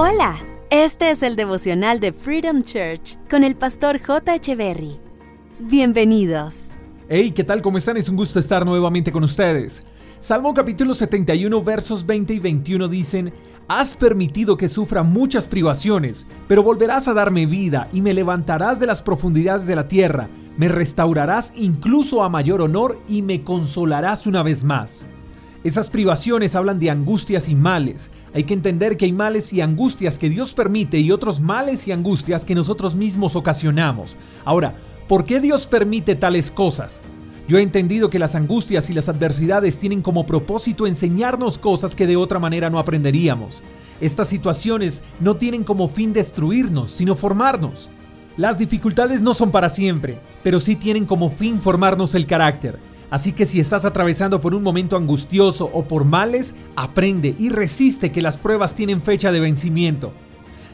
Hola, este es el devocional de Freedom Church con el pastor J. Berry. Bienvenidos. Hey, ¿qué tal? ¿Cómo están? Es un gusto estar nuevamente con ustedes. Salmo capítulo 71 versos 20 y 21 dicen, Has permitido que sufra muchas privaciones, pero volverás a darme vida y me levantarás de las profundidades de la tierra, me restaurarás incluso a mayor honor y me consolarás una vez más. Esas privaciones hablan de angustias y males. Hay que entender que hay males y angustias que Dios permite y otros males y angustias que nosotros mismos ocasionamos. Ahora, ¿por qué Dios permite tales cosas? Yo he entendido que las angustias y las adversidades tienen como propósito enseñarnos cosas que de otra manera no aprenderíamos. Estas situaciones no tienen como fin destruirnos, sino formarnos. Las dificultades no son para siempre, pero sí tienen como fin formarnos el carácter. Así que si estás atravesando por un momento angustioso o por males, aprende y resiste que las pruebas tienen fecha de vencimiento.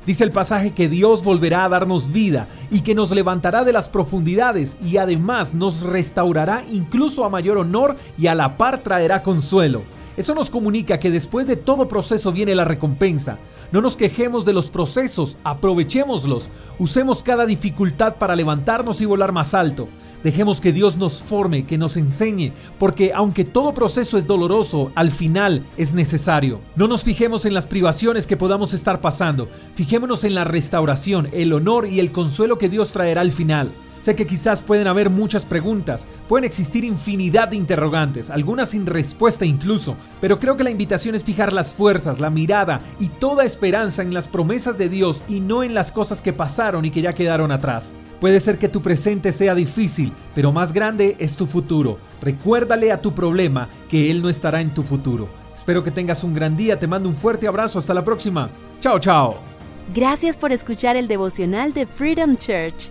Dice el pasaje que Dios volverá a darnos vida y que nos levantará de las profundidades y además nos restaurará incluso a mayor honor y a la par traerá consuelo. Eso nos comunica que después de todo proceso viene la recompensa. No nos quejemos de los procesos, aprovechémoslos, usemos cada dificultad para levantarnos y volar más alto. Dejemos que Dios nos forme, que nos enseñe, porque aunque todo proceso es doloroso, al final es necesario. No nos fijemos en las privaciones que podamos estar pasando, fijémonos en la restauración, el honor y el consuelo que Dios traerá al final. Sé que quizás pueden haber muchas preguntas, pueden existir infinidad de interrogantes, algunas sin respuesta incluso, pero creo que la invitación es fijar las fuerzas, la mirada y toda esperanza en las promesas de Dios y no en las cosas que pasaron y que ya quedaron atrás. Puede ser que tu presente sea difícil, pero más grande es tu futuro. Recuérdale a tu problema que Él no estará en tu futuro. Espero que tengas un gran día, te mando un fuerte abrazo, hasta la próxima. Chao, chao. Gracias por escuchar el devocional de Freedom Church